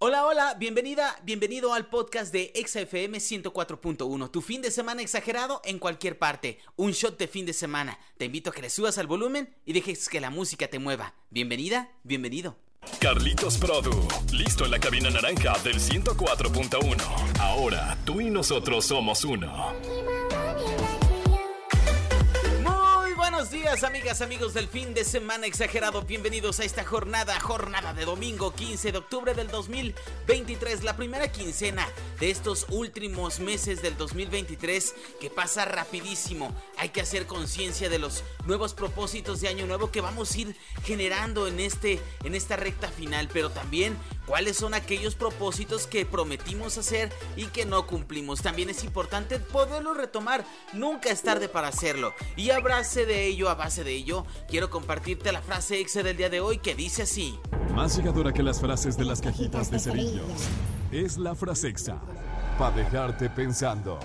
Hola, hola, bienvenida, bienvenido al podcast de XFM 104.1, tu fin de semana exagerado en cualquier parte, un shot de fin de semana. Te invito a que le subas al volumen y dejes que la música te mueva. Bienvenida, bienvenido. Carlitos Produ, listo en la cabina naranja del 104.1. Ahora tú y nosotros somos uno. Días amigas, amigos del fin de semana exagerado, bienvenidos a esta jornada, jornada de domingo 15 de octubre del 2023, la primera quincena de estos últimos meses del 2023 que pasa rapidísimo. Hay que hacer conciencia de los nuevos propósitos de año nuevo que vamos a ir generando en, este, en esta recta final, pero también cuáles son aquellos propósitos que prometimos hacer y que no cumplimos. También es importante poderlo retomar, nunca es tarde para hacerlo. Y abrace de ello, a base de ello, quiero compartirte la frase exe del día de hoy que dice así. Más llegadora que las frases de las cajitas de cerillos es la frase exa, para dejarte pensando.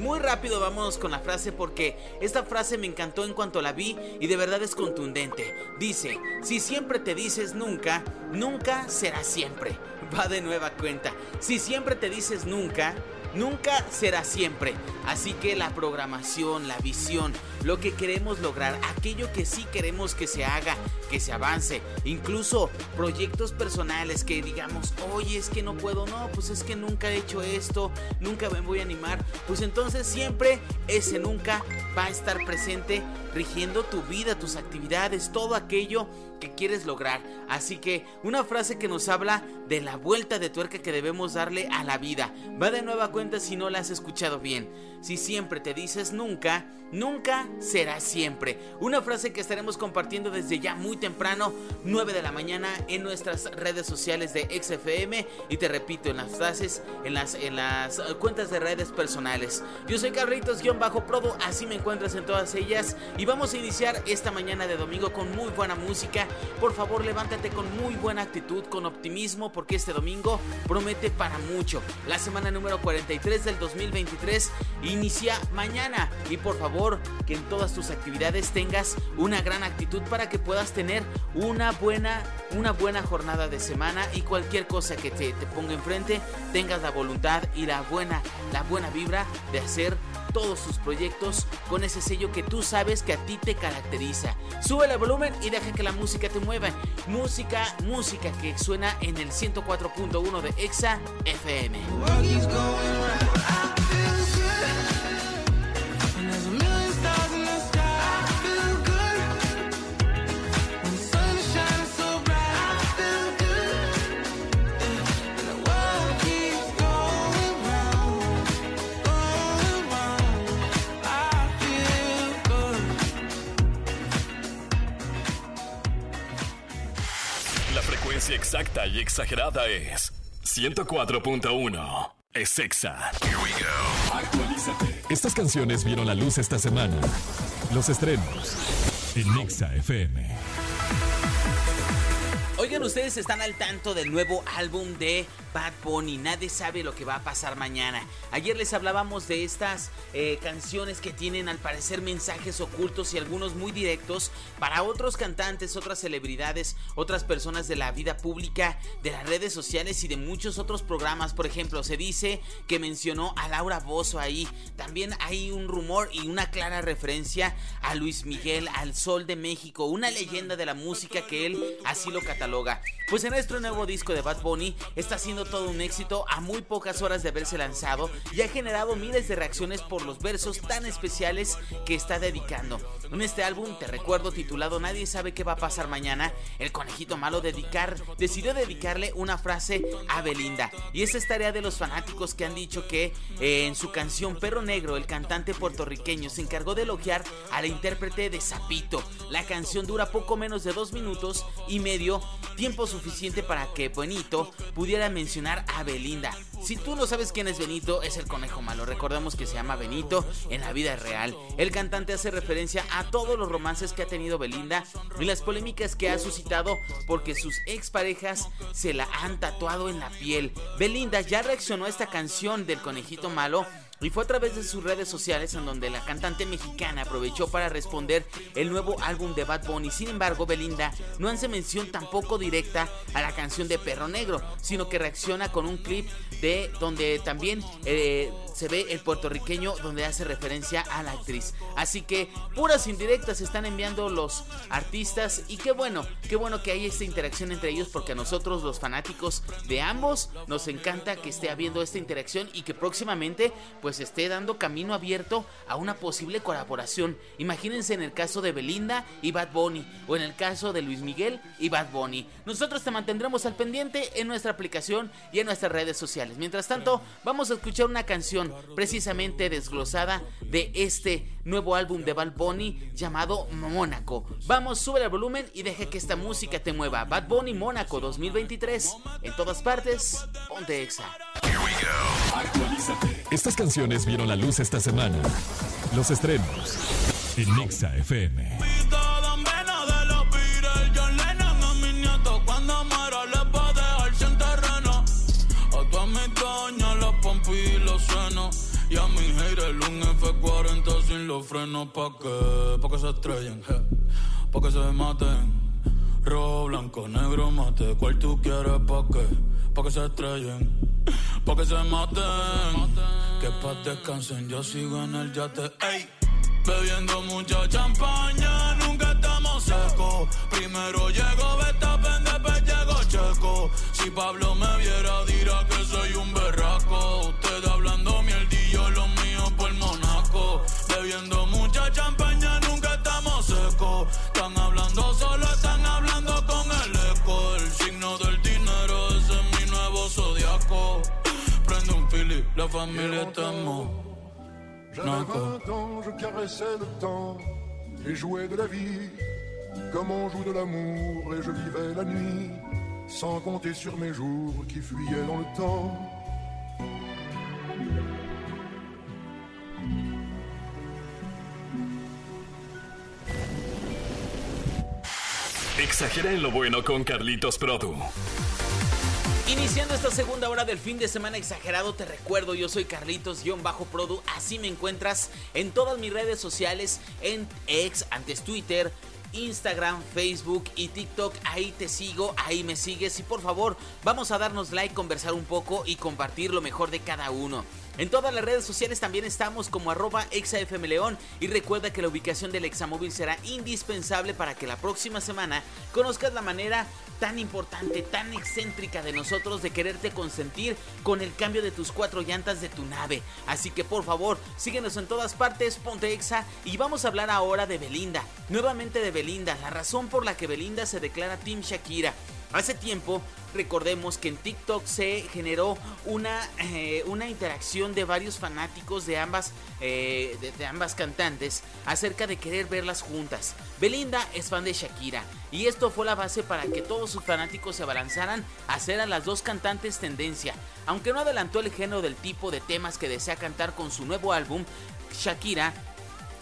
Muy rápido vamos con la frase porque esta frase me encantó en cuanto la vi y de verdad es contundente. Dice, si siempre te dices nunca, nunca será siempre. Va de nueva cuenta. Si siempre te dices nunca, nunca será siempre. Así que la programación, la visión, lo que queremos lograr, aquello que sí queremos que se haga, que se avance, incluso proyectos personales que digamos, oye, es que no puedo, no, pues es que nunca he hecho esto, nunca me voy a animar, pues entonces siempre ese nunca va a estar presente rigiendo tu vida, tus actividades, todo aquello que quieres lograr. Así que una frase que nos habla de la vuelta de tuerca que debemos darle a la vida. Va de nueva cuenta si no la has escuchado bien. Si siempre te dices nunca, nunca será siempre. Una frase que estaremos compartiendo desde ya muy temprano, 9 de la mañana, en nuestras redes sociales de XFM. Y te repito, en las frases, en las, en las cuentas de redes personales. Yo soy Carlitos-Prodo, así me encuentras en todas ellas. Y vamos a iniciar esta mañana de domingo con muy buena música. Por favor, levántate con muy buena actitud, con optimismo, porque este domingo promete para mucho. La semana número 43 del 2023 inicia mañana. Y por favor, que en todas tus actividades tengas una gran actitud para que puedas tener una buena, una buena jornada de semana y cualquier cosa que te, te ponga enfrente, tengas la voluntad y la buena, la buena vibra de hacer todos tus proyectos con ese sello que tú sabes que a ti te caracteriza. Sube el volumen y deja que la música te mueva. Música, música que suena en el 104.1 de Exa FM. Exacta y exagerada es 104.1. Es Exa. Here we go. Actualízate. Estas canciones vieron la luz esta semana. Los estrenos en Exa FM. Oigan, ustedes están al tanto del nuevo álbum de Bad Bunny. Nadie sabe lo que va a pasar mañana. Ayer les hablábamos de estas eh, canciones que tienen al parecer mensajes ocultos y algunos muy directos para otros cantantes, otras celebridades, otras personas de la vida pública, de las redes sociales y de muchos otros programas. Por ejemplo, se dice que mencionó a Laura Bozo ahí. También hay un rumor y una clara referencia a Luis Miguel, al Sol de México, una leyenda de la música que él así lo cataloga pues en nuestro nuevo disco de Bad Bunny está siendo todo un éxito a muy pocas horas de haberse lanzado y ha generado miles de reacciones por los versos tan especiales que está dedicando. En este álbum, te recuerdo, titulado Nadie sabe qué va a pasar mañana, el conejito malo dedicar, decidió dedicarle una frase a Belinda. Y esa es tarea de los fanáticos que han dicho que eh, en su canción Perro Negro, el cantante puertorriqueño se encargó de elogiar a la intérprete de Zapito. La canción dura poco menos de dos minutos y medio tiempo suficiente para que Benito pudiera mencionar a Belinda. Si tú no sabes quién es Benito, es el conejo malo. Recordemos que se llama Benito en la vida real. El cantante hace referencia a todos los romances que ha tenido Belinda y las polémicas que ha suscitado porque sus exparejas se la han tatuado en la piel. Belinda ya reaccionó a esta canción del conejito malo y fue a través de sus redes sociales en donde la cantante mexicana aprovechó para responder el nuevo álbum de Bad Bunny. Sin embargo, Belinda no hace mención tampoco directa a la canción de Perro Negro, sino que reacciona con un clip de donde también eh, se ve el puertorriqueño donde hace referencia a la actriz. Así que puras indirectas están enviando los artistas y qué bueno, qué bueno que hay esta interacción entre ellos porque a nosotros los fanáticos de ambos nos encanta que esté habiendo esta interacción y que próximamente pues esté dando camino abierto a una posible colaboración. Imagínense en el caso de Belinda y Bad Bunny o en el caso de Luis Miguel y Bad Bunny. Nosotros te mantendremos al pendiente en nuestra aplicación y en nuestras redes sociales. Mientras tanto, vamos a escuchar una canción precisamente desglosada de este nuevo álbum de Bad Bunny llamado Mónaco. Vamos, sube el volumen y deje que esta música te mueva. Bad Bunny Mónaco 2023. En todas partes, ponte exa. Estas canciones vieron la luz esta semana. Los estrenos en Nexa FM. F40 sin los frenos pa' que, pa' que se estrellen, je, pa' que se maten. Rojo, blanco, negro, mate, ¿cuál tú quieres pa' qué? Pa' que se estrellen, pa' que se maten. Que pa' descansen, yo sigo en el yate, ey. Bebiendo mucha champaña, nunca estamos secos. Primero llego Betapen, después llego Checo. Si Pablo me viera, dirá que soy un berraco. Un fili, la familia estamos. J'avais 20 ans, je caressais le temps et jouais de la vie comme on joue de l'amour et je vivais la nuit sans compter sur mes jours qui fuyaient dans le temps. Exagera en lo bueno con Carlitos Produ. Iniciando esta segunda hora del fin de semana exagerado, te recuerdo, yo soy Carlitos-Produ, así me encuentras en todas mis redes sociales, en ex, antes Twitter, Instagram, Facebook y TikTok. Ahí te sigo, ahí me sigues y por favor vamos a darnos like, conversar un poco y compartir lo mejor de cada uno. En todas las redes sociales también estamos como arroba exafmleón y recuerda que la ubicación del examóvil será indispensable para que la próxima semana conozcas la manera tan importante, tan excéntrica de nosotros de quererte consentir con el cambio de tus cuatro llantas de tu nave. Así que por favor, síguenos en todas partes, ponte exa y vamos a hablar ahora de Belinda. Nuevamente de Belinda, la razón por la que Belinda se declara Team Shakira. Hace tiempo, recordemos que en TikTok se generó una, eh, una interacción de varios fanáticos de ambas, eh, de, de ambas cantantes acerca de querer verlas juntas. Belinda es fan de Shakira y esto fue la base para que todos sus fanáticos se abalanzaran a hacer a las dos cantantes tendencia. Aunque no adelantó el género del tipo de temas que desea cantar con su nuevo álbum, Shakira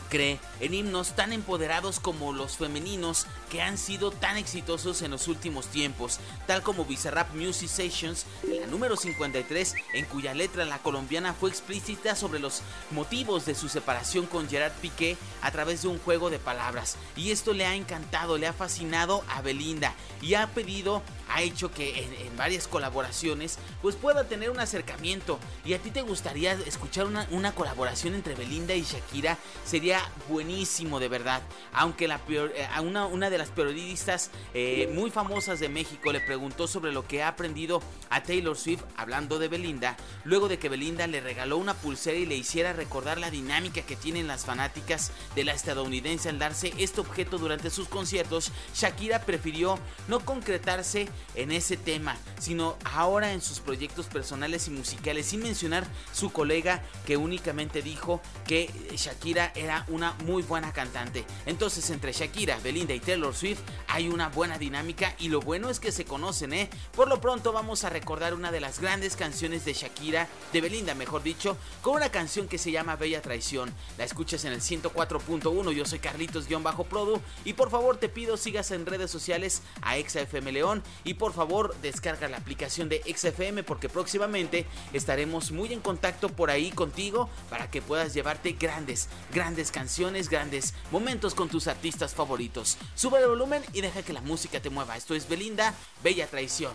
cree en himnos tan empoderados como los femeninos que han sido tan exitosos en los últimos tiempos, tal como Bizarrap Music Sessions, la número 53, en cuya letra la colombiana fue explícita sobre los motivos de su separación con Gerard Piqué a través de un juego de palabras. Y esto le ha encantado, le ha fascinado a Belinda y ha pedido ha hecho que en, varias colaboraciones pues pueda tener un acercamiento. Y a ti te gustaría escuchar una, una colaboración entre Belinda y Shakira sería buenísimo de verdad. Aunque eh, una, una, de las periodistas eh, muy famosas de México le preguntó sobre lo que ha aprendido a Taylor Swift hablando de Belinda luego de que Belinda le regaló una pulsera y le hiciera recordar la dinámica que tienen las fanáticas de la estadounidense al darse este objeto durante sus conciertos Shakira prefirió no concretarse en ese tema, sino ahora en sus proyectos personales y musicales, sin mencionar su colega que únicamente dijo que Shakira era una muy buena cantante. Entonces, entre Shakira, Belinda y Taylor Swift hay una buena dinámica y lo bueno es que se conocen, ¿eh? Por lo pronto vamos a recordar una de las grandes canciones de Shakira, de Belinda, mejor dicho, con una canción que se llama Bella Traición. La escuchas en el 104.1, yo soy Carlitos-Produ y por favor te pido sigas en redes sociales a ExaFM León por favor descarga la aplicación de XFM porque próximamente estaremos muy en contacto por ahí contigo para que puedas llevarte grandes, grandes canciones, grandes momentos con tus artistas favoritos. Sube el volumen y deja que la música te mueva. Esto es Belinda, Bella Traición.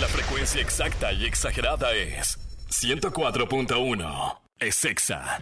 La frecuencia exacta y exagerada es 104.1. Es exa.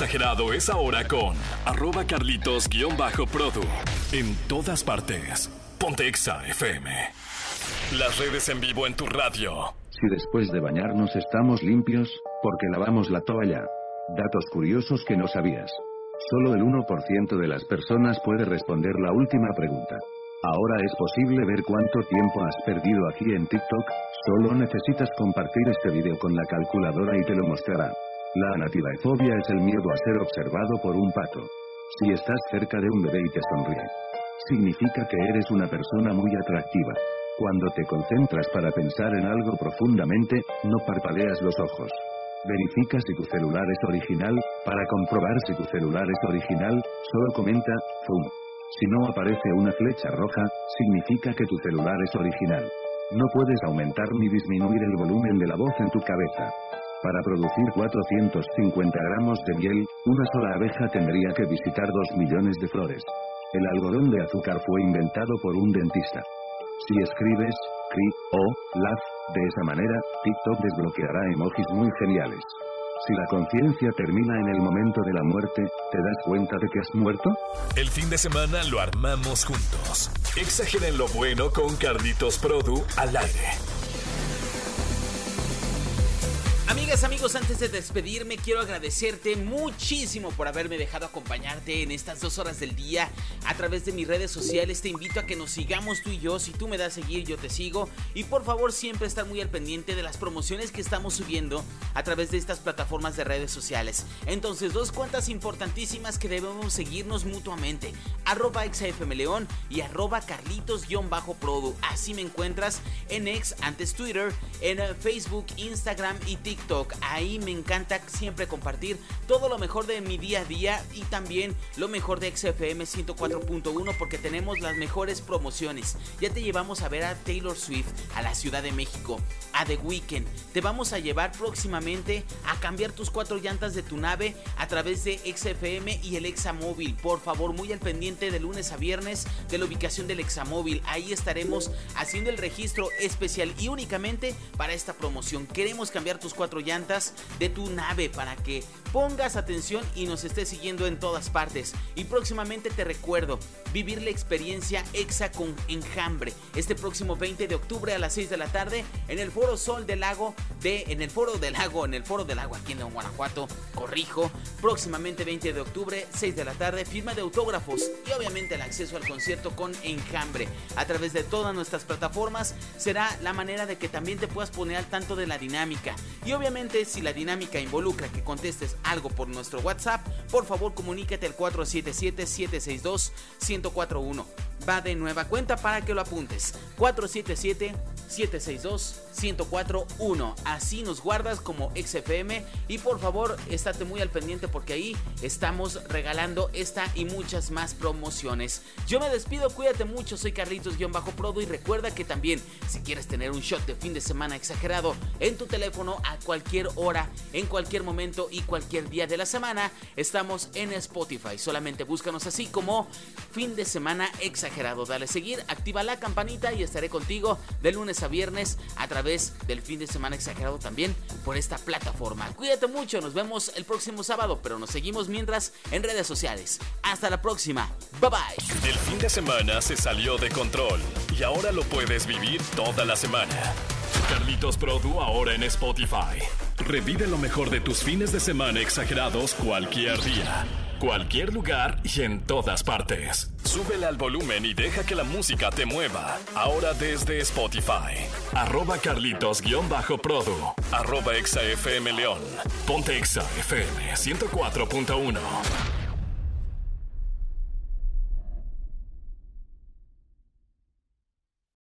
Exagerado es ahora con arroba carlitos-produ. En todas partes. Ponte Exa FM. Las redes en vivo en tu radio. Si después de bañarnos estamos limpios, porque lavamos la toalla. Datos curiosos que no sabías. Solo el 1% de las personas puede responder la última pregunta. Ahora es posible ver cuánto tiempo has perdido aquí en TikTok, solo necesitas compartir este video con la calculadora y te lo mostrará. La anatilaefobia es el miedo a ser observado por un pato. Si estás cerca de un bebé y te sonríe, significa que eres una persona muy atractiva. Cuando te concentras para pensar en algo profundamente, no parpadeas los ojos. Verifica si tu celular es original, para comprobar si tu celular es original, solo comenta, zoom. Si no aparece una flecha roja, significa que tu celular es original. No puedes aumentar ni disminuir el volumen de la voz en tu cabeza. Para producir 450 gramos de miel, una sola abeja tendría que visitar 2 millones de flores. El algodón de azúcar fue inventado por un dentista. Si escribes, cri, o, laf, de esa manera, TikTok desbloqueará emojis muy geniales. Si la conciencia termina en el momento de la muerte, ¿te das cuenta de que has muerto? El fin de semana lo armamos juntos. Exageren lo bueno con Carlitos Produ al aire. Amigos, antes de despedirme quiero agradecerte muchísimo por haberme dejado acompañarte en estas dos horas del día a través de mis redes sociales. Te invito a que nos sigamos tú y yo. Si tú me das seguir, yo te sigo. Y por favor siempre estar muy al pendiente de las promociones que estamos subiendo a través de estas plataformas de redes sociales. Entonces, dos cuentas importantísimas que debemos seguirnos mutuamente. Arroba XFMLeón y arroba Carlitos-Produ. Así me encuentras en X, antes Twitter, en Facebook, Instagram y TikTok Ahí me encanta siempre compartir todo lo mejor de mi día a día y también lo mejor de XFM 104.1 porque tenemos las mejores promociones. Ya te llevamos a ver a Taylor Swift a la Ciudad de México, a The Weeknd. Te vamos a llevar próximamente a cambiar tus cuatro llantas de tu nave a través de XFM y el Examóvil. Por favor, muy al pendiente de lunes a viernes de la ubicación del Examóvil. Ahí estaremos haciendo el registro especial y únicamente para esta promoción. Queremos cambiar tus cuatro llantas de tu nave para que pongas atención y nos estés siguiendo en todas partes. Y próximamente te recuerdo vivir la experiencia EXA con Enjambre. Este próximo 20 de octubre a las 6 de la tarde en el Foro Sol del Lago de en el Foro del Lago, en el Foro del Lago aquí en Guanajuato, corrijo, próximamente 20 de octubre, 6 de la tarde, firma de autógrafos y obviamente el acceso al concierto con Enjambre. A través de todas nuestras plataformas será la manera de que también te puedas poner al tanto de la dinámica y obviamente si la dinámica involucra que contestes algo por nuestro WhatsApp, por favor comunícate al 477-762-1041. Va de nueva cuenta para que lo apuntes. 477-762-1041. Así nos guardas como XFM y por favor estate muy al pendiente porque ahí estamos regalando esta y muchas más promociones. Yo me despido, cuídate mucho, soy Carlitos-Prodo y recuerda que también si quieres tener un shot de fin de semana exagerado en tu teléfono a cualquier hora, en cualquier momento y cualquier día de la semana, estamos en Spotify. Solamente búscanos así como fin de semana exagerado. Dale seguir, activa la campanita y estaré contigo de lunes a viernes a través del fin de semana exagerado también por esta plataforma. Cuídate mucho, nos vemos el próximo sábado, pero nos seguimos mientras en redes sociales. Hasta la próxima. Bye bye. El fin de semana se salió de control y ahora lo puedes vivir toda la semana. Carlitos Produ ahora en Spotify. Revive lo mejor de tus fines de semana exagerados cualquier día, cualquier lugar y en todas partes. Súbele al volumen y deja que la música te mueva. Ahora desde Spotify. Arroba Carlitos-Produ. Arroba ExaFM León. Ponte Exa FM 104.1.